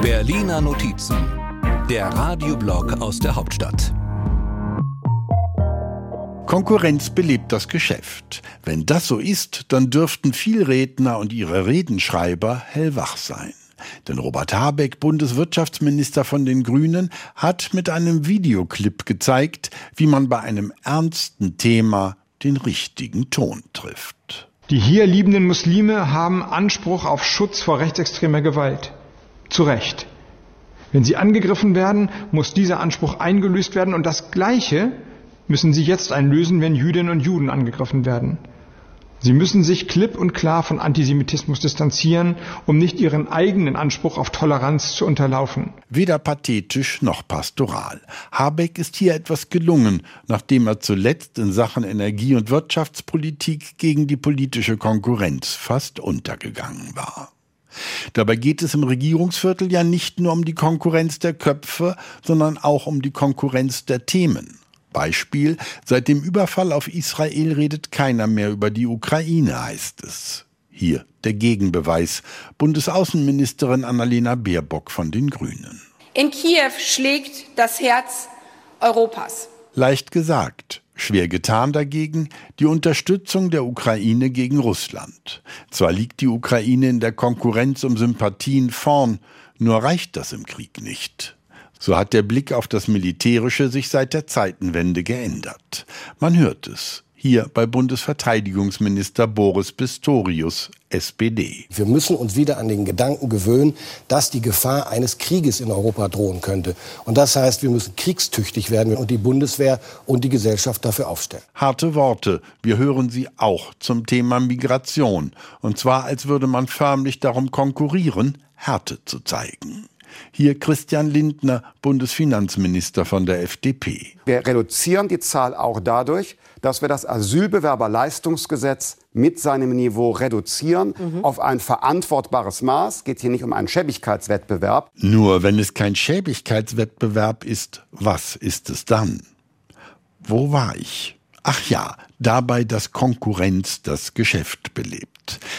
Berliner Notizen, der Radioblog aus der Hauptstadt. Konkurrenz belebt das Geschäft. Wenn das so ist, dann dürften Vielredner und ihre Redenschreiber hellwach sein. Denn Robert Habeck, Bundeswirtschaftsminister von den Grünen, hat mit einem Videoclip gezeigt, wie man bei einem ernsten Thema den richtigen Ton trifft. Die hier liebenden Muslime haben Anspruch auf Schutz vor rechtsextremer Gewalt. Zu Recht. Wenn sie angegriffen werden, muss dieser Anspruch eingelöst werden und das Gleiche müssen sie jetzt einlösen, wenn Jüdinnen und Juden angegriffen werden. Sie müssen sich klipp und klar von Antisemitismus distanzieren, um nicht ihren eigenen Anspruch auf Toleranz zu unterlaufen. Weder pathetisch noch pastoral. Habeck ist hier etwas gelungen, nachdem er zuletzt in Sachen Energie- und Wirtschaftspolitik gegen die politische Konkurrenz fast untergegangen war. Dabei geht es im Regierungsviertel ja nicht nur um die Konkurrenz der Köpfe, sondern auch um die Konkurrenz der Themen. Beispiel, seit dem Überfall auf Israel redet keiner mehr über die Ukraine, heißt es. Hier der Gegenbeweis. Bundesaußenministerin Annalena Baerbock von den Grünen. In Kiew schlägt das Herz Europas. Leicht gesagt. Schwer getan dagegen die Unterstützung der Ukraine gegen Russland. Zwar liegt die Ukraine in der Konkurrenz um Sympathien vorn, nur reicht das im Krieg nicht. So hat der Blick auf das Militärische sich seit der Zeitenwende geändert. Man hört es. Hier bei Bundesverteidigungsminister Boris Pistorius, SPD. Wir müssen uns wieder an den Gedanken gewöhnen, dass die Gefahr eines Krieges in Europa drohen könnte. Und das heißt, wir müssen kriegstüchtig werden und die Bundeswehr und die Gesellschaft dafür aufstellen. Harte Worte. Wir hören sie auch zum Thema Migration. Und zwar, als würde man förmlich darum konkurrieren, Härte zu zeigen. Hier Christian Lindner, Bundesfinanzminister von der FDP. Wir reduzieren die Zahl auch dadurch, dass wir das Asylbewerberleistungsgesetz mit seinem Niveau reduzieren mhm. auf ein verantwortbares Maß. Es geht hier nicht um einen Schäbigkeitswettbewerb. Nur wenn es kein Schäbigkeitswettbewerb ist, was ist es dann? Wo war ich? Ach ja, dabei, dass Konkurrenz das Geschäft belebt.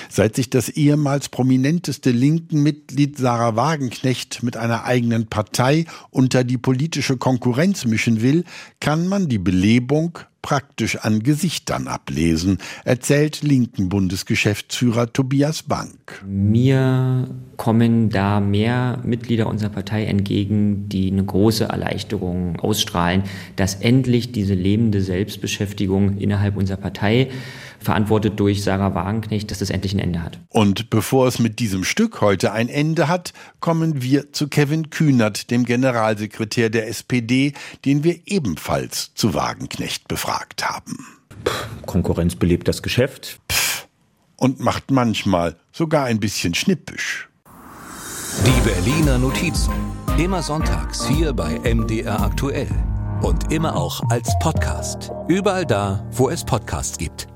Seit sich das ehemals prominenteste linken Mitglied Sarah Wagenknecht mit einer eigenen Partei unter die politische Konkurrenz mischen will, kann man die Belebung praktisch an Gesichtern ablesen, erzählt linken Bundesgeschäftsführer Tobias Bank. Mir kommen da mehr Mitglieder unserer Partei entgegen, die eine große Erleichterung ausstrahlen, dass endlich diese lebende Selbstbeschäftigung innerhalb unserer Partei verantwortet durch Sarah Wagenknecht, dass das endlich ein Ende hat. Und bevor es mit diesem Stück heute ein Ende hat, kommen wir zu Kevin Kühnert, dem Generalsekretär der SPD, den wir ebenfalls zu Wagenknecht befragt haben. Pff, Konkurrenz belebt das Geschäft. Pff, und macht manchmal sogar ein bisschen schnippisch. Die Berliner Notizen. Immer sonntags hier bei MDR aktuell. Und immer auch als Podcast. Überall da, wo es Podcasts gibt.